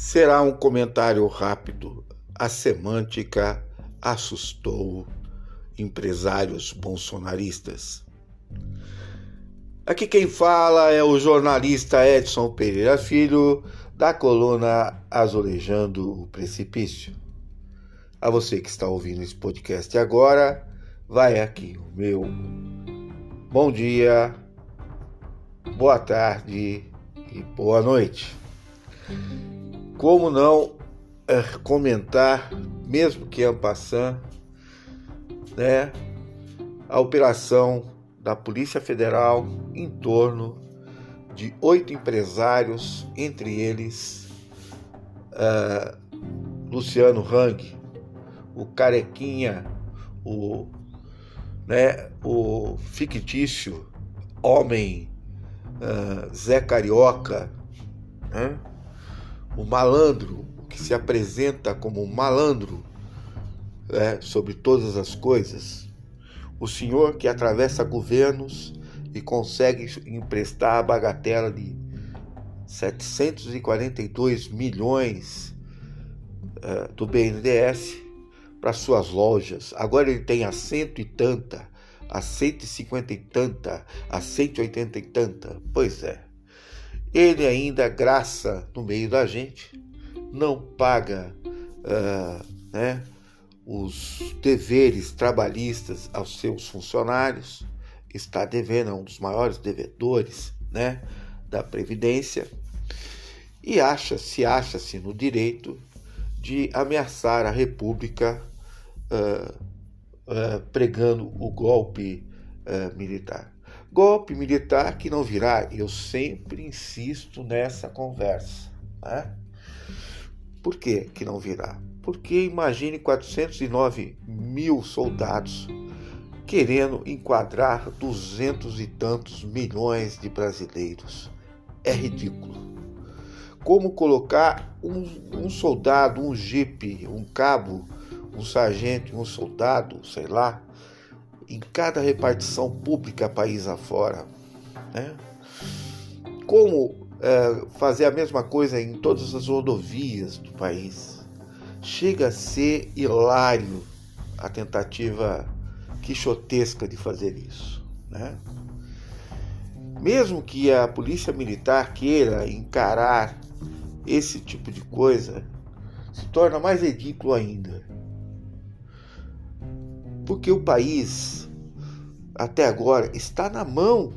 será um comentário rápido. A semântica assustou empresários bolsonaristas. Aqui quem fala é o jornalista Edson Pereira Filho, da coluna Azulejando o Precipício. A você que está ouvindo esse podcast agora, vai aqui o meu bom dia, boa tarde e boa noite. Como não é, comentar, mesmo que en passant, né, a operação da Polícia Federal em torno de oito empresários, entre eles uh, Luciano Hang, o Carequinha, o, né, o fictício homem uh, Zé Carioca, né? O malandro, que se apresenta como um malandro né, sobre todas as coisas, o senhor que atravessa governos e consegue emprestar a bagatela de 742 milhões uh, do BNDES para suas lojas. Agora ele tem a cento e tanta, a 150 e tanta, a 180 e tanta. Pois é ele ainda graça no meio da gente, não paga uh, né, os deveres trabalhistas aos seus funcionários, está devendo, é um dos maiores devedores né, da Previdência, e acha, se acha-se no direito de ameaçar a República uh, uh, pregando o golpe militar. Golpe militar que não virá, eu sempre insisto nessa conversa. Né? Por que, que não virá? Porque imagine 409 mil soldados querendo enquadrar duzentos e tantos milhões de brasileiros. É ridículo. Como colocar um, um soldado, um jipe, um cabo, um sargento, um soldado, sei lá, em cada repartição pública país afora. Né? Como é, fazer a mesma coisa em todas as rodovias do país. Chega a ser hilário a tentativa quixotesca de fazer isso. Né? Mesmo que a polícia militar queira encarar esse tipo de coisa, se torna mais ridículo ainda. Porque o país, até agora, está na mão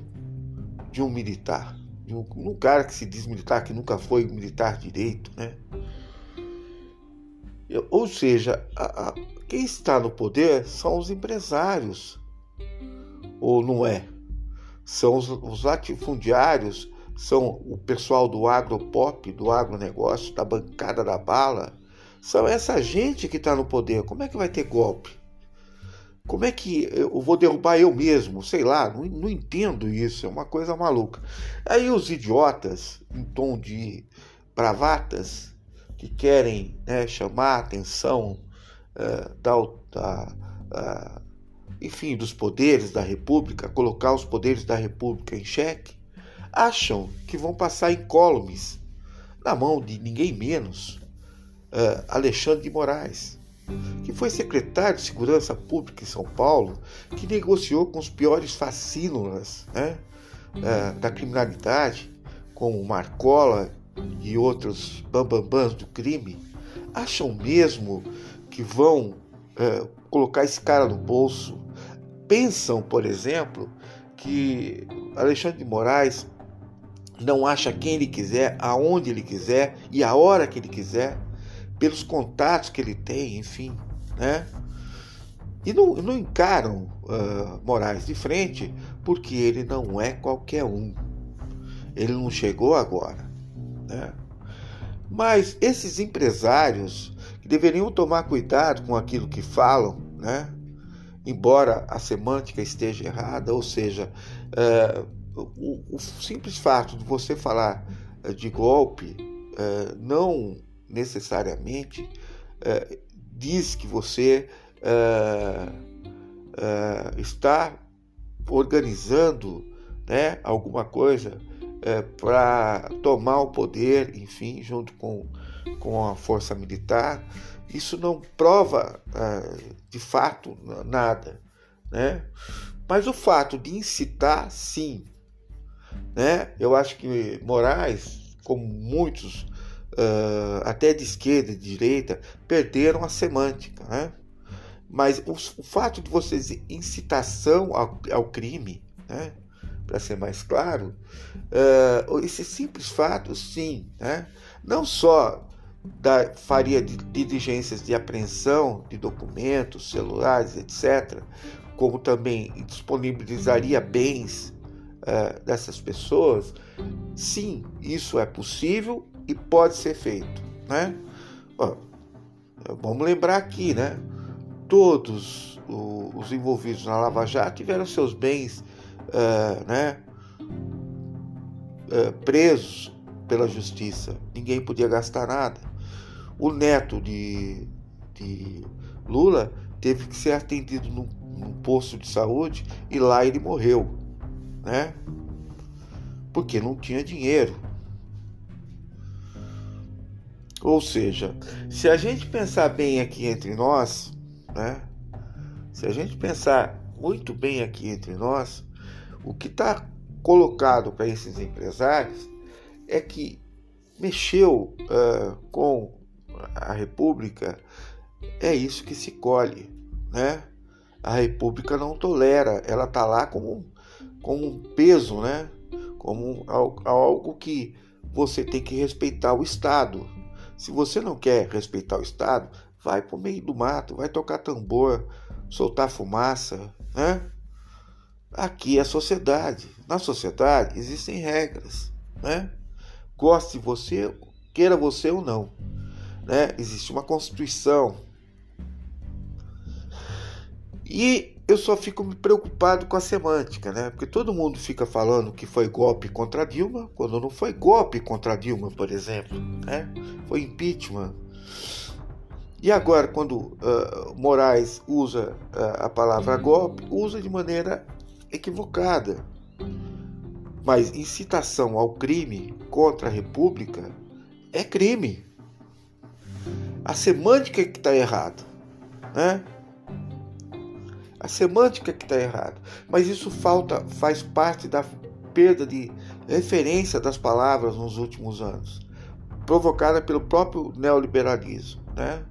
de um militar, de um, um cara que se diz militar, que nunca foi militar direito, né? Ou seja, a, a, quem está no poder são os empresários, ou não é? São os, os latifundiários, são o pessoal do agropop, do agronegócio, da bancada da bala. São essa gente que está no poder. Como é que vai ter golpe? Como é que eu vou derrubar eu mesmo? Sei lá, não, não entendo isso, é uma coisa maluca. Aí os idiotas, em tom de bravatas, que querem né, chamar a atenção uh, da, da uh, enfim, dos poderes da República, colocar os poderes da República em xeque, acham que vão passar incólumes na mão de ninguém menos uh, Alexandre de Moraes que foi secretário de Segurança Pública em São Paulo, que negociou com os piores fascínoras né, é, da criminalidade, como Marcola e outros bambambãs do crime, acham mesmo que vão é, colocar esse cara no bolso? Pensam, por exemplo, que Alexandre de Moraes não acha quem ele quiser, aonde ele quiser e a hora que ele quiser? Pelos contatos que ele tem, enfim, né? E não, não encaram uh, Moraes de frente porque ele não é qualquer um. Ele não chegou agora. Né? Mas esses empresários que deveriam tomar cuidado com aquilo que falam, né? embora a semântica esteja errada, ou seja, uh, o, o, simples fato de você falar uh, de golpe uh, não necessariamente é, diz que você é, é, está organizando né, alguma coisa para tomar o poder, enfim, junto com, com a força militar, isso não prova de fato nada, né? Mas o fato de incitar, sim, né? Eu acho que Moraes, como muitos, uh, até de esquerda e de direita, perderam a semântica, né? Mas o, o fato de vocês incitação ao, ao crime, né? para ser mais claro, uh, esse simples fato, sim, né? não só da, faria diligências de apreensão de documentos, celulares, etc., como também disponibilizaria bens dessas pessoas, sim, isso é possível e pode ser feito, né? Vamos lembrar aqui, né? Todos os envolvidos na Lava Jato tiveram seus bens, uh, né? Uh, presos pela justiça. Ninguém podia gastar nada. O neto de, de Lula teve que ser atendido num, num posto de saúde e lá ele morreu, né? Porque não tinha dinheiro. Ou seja, se a gente pensar bem aqui entre nós, né? Se a gente pensar muito bem aqui entre nós, o que está colocado para esses empresários é que mexeu uh, com a República, é isso que se colhe, né? A República não tolera, ela está lá como, como um peso, né? Como algo que você tem que respeitar o Estado, se você não quer respeitar o Estado, vai para o meio do mato, vai tocar tambor, soltar fumaça, né? Aqui é a sociedade. Na sociedade existem regras, né? Goste você, queira você ou não, né? Existe uma constituição. E eu só fico preocupado com a semântica, né? Porque todo mundo fica falando que foi golpe contra Dilma, quando não foi golpe contra Dilma, por exemplo, né? Foi impeachment. E agora, quando uh, Moraes usa uh, a palavra golpe, usa de maneira equivocada. Mas incitação ao crime contra a República é crime. A semântica é que está errada, né? A semântica que está errada. Mas isso falta, faz parte da perda de referência das palavras nos últimos anos, provocada pelo próprio neoliberalismo, né?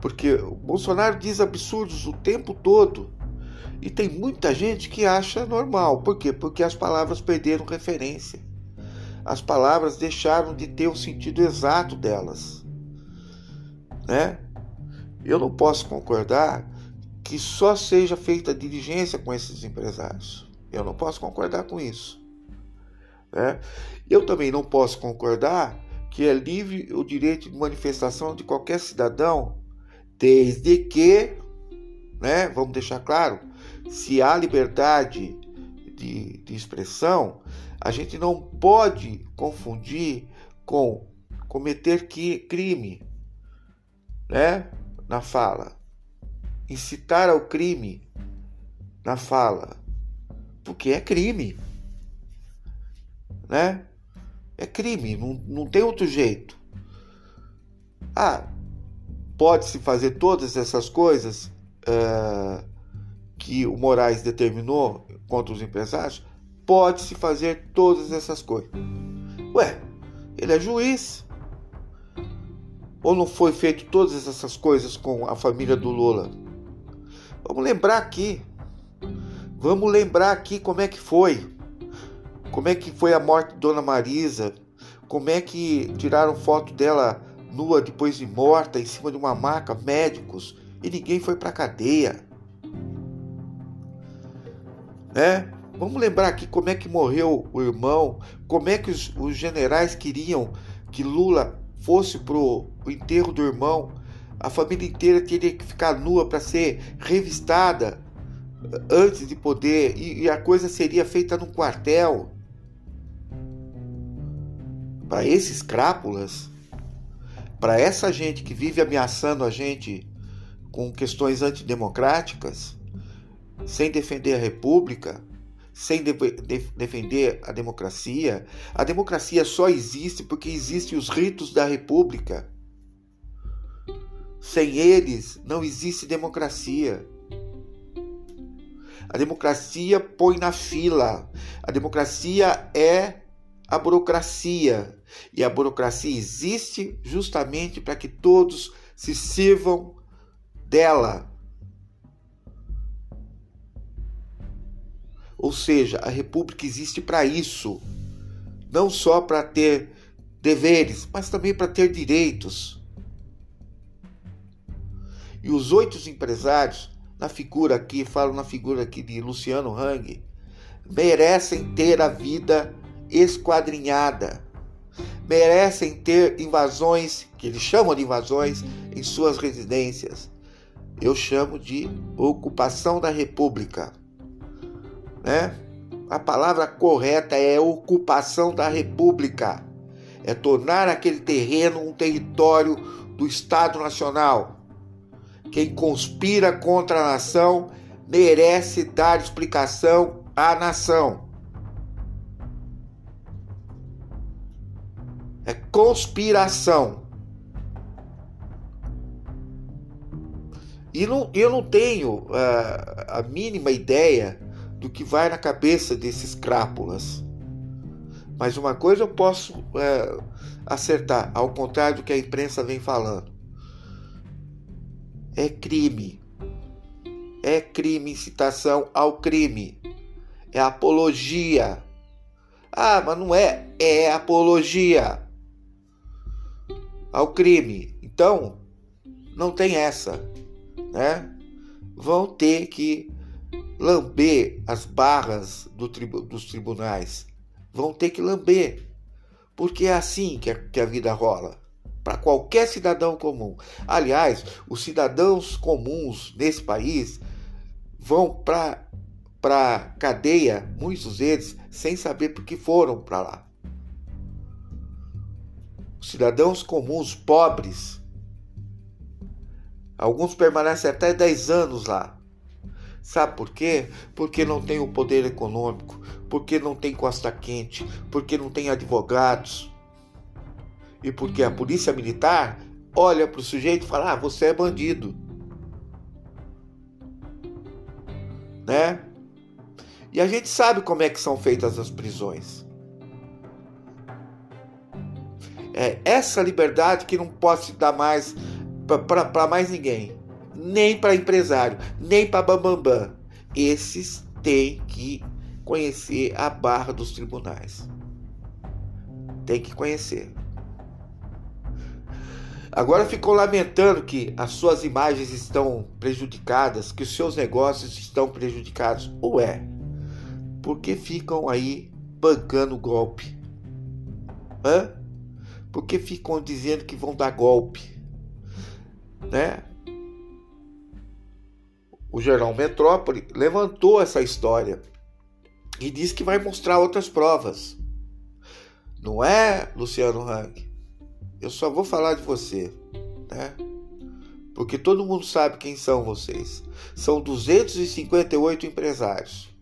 Porque o Bolsonaro diz absurdos o tempo todo e tem muita gente que acha normal. Por quê? Porque as palavras perderam referência. As palavras deixaram de ter o sentido exato delas, né? Eu não posso concordar que só seja feita diligência com esses empresários. Eu não posso concordar com isso. Né? Eu também não posso concordar que é livre o direito de manifestação de qualquer cidadão, desde que, né, vamos deixar claro, se há liberdade de, de expressão, a gente não pode confundir com cometer que, crime, né, na fala incitar ao crime na fala, porque é crime, né? É crime, não, não tem outro jeito. Ah, pode-se fazer todas essas coisas uh, que o Moraes determinou contra os empresários? Pode-se fazer todas essas coisas. Ué, ele é juiz. Ou não foi feito todas essas coisas com a família do Lula? Vamos lembrar aqui. Vamos lembrar aqui como é que foi. Como é que foi a morte de Dona Marisa? Como é que tiraram foto dela nua depois de morta em cima de uma maca, médicos, e ninguém foi para cadeia. Né? Vamos lembrar aqui como é que morreu o irmão, como é que os, os generais queriam que Lula fosse pro enterro do irmão a família inteira teria que ficar nua para ser revistada antes de poder, e, e a coisa seria feita num quartel. Para esses crápulas, para essa gente que vive ameaçando a gente com questões antidemocráticas, sem defender a República, sem de de defender a democracia. A democracia só existe porque existem os ritos da república. Sem eles, não existe democracia. A democracia põe na fila. A democracia é a burocracia. E a burocracia existe justamente para que todos se sirvam dela. Ou seja, a república existe para isso. Não só para ter deveres, mas também para ter direitos. E os oito empresários, na figura aqui, falo na figura aqui de Luciano Hang, merecem ter a vida esquadrinhada. Merecem ter invasões, que eles chamam de invasões, em suas residências. Eu chamo de ocupação da república. Né? A palavra correta é ocupação da república. É tornar aquele terreno um território do Estado Nacional quem conspira contra a nação merece dar explicação à nação. É conspiração. E não, eu não tenho uh, a mínima ideia do que vai na cabeça desses crápulas. Mas uma coisa eu posso uh, acertar, ao contrário do que a imprensa vem falando é crime. É crime incitação ao crime. É apologia. Ah, mas não é, é apologia ao crime. Então, não tem essa, né? Vão ter que lamber as barras do tribu dos tribunais. Vão ter que lamber. Porque é assim que a, que a vida rola para qualquer cidadão comum. Aliás, os cidadãos comuns nesse país vão para para cadeia, muitos deles sem saber por que foram para lá. Os cidadãos comuns pobres, alguns permanecem até 10 anos lá. Sabe por quê? Porque não tem o poder econômico, porque não tem costa quente, porque não tem advogados, e porque a polícia militar olha para o sujeito e fala: ah, você é bandido. Né? E a gente sabe como é que são feitas as prisões. É essa liberdade que não pode se dar mais para mais ninguém, nem para empresário, nem para bambambam. Esses têm que conhecer a barra dos tribunais. Tem que conhecer. Agora ficou lamentando que as suas imagens estão prejudicadas, que os seus negócios estão prejudicados. Ué, porque ficam aí bancando golpe? Hã? Porque ficam dizendo que vão dar golpe? Né? O Jornal Metrópole levantou essa história e disse que vai mostrar outras provas. Não é, Luciano Hang? Eu só vou falar de você, né? Porque todo mundo sabe quem são vocês. São 258 empresários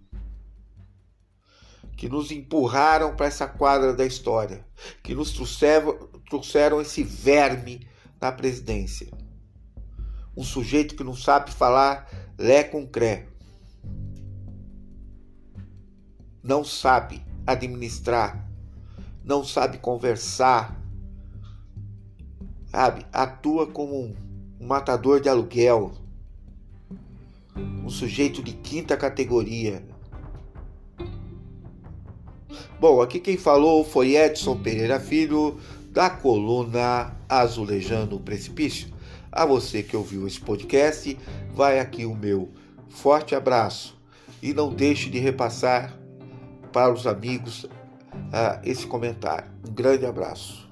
que nos empurraram para essa quadra da história, que nos trouxeram, trouxeram esse verme na presidência. Um sujeito que não sabe falar lé com cré. Não sabe administrar, não sabe conversar, sabe, atua como um, matador de aluguel, um sujeito de quinta categoria. Bom, aqui quem falou foi Edson Pereira Filho, da coluna Azulejando o Precipício. A você que ouviu esse podcast, vai aqui o meu forte abraço e não deixe de repassar para os amigos uh, esse comentário. Um grande abraço.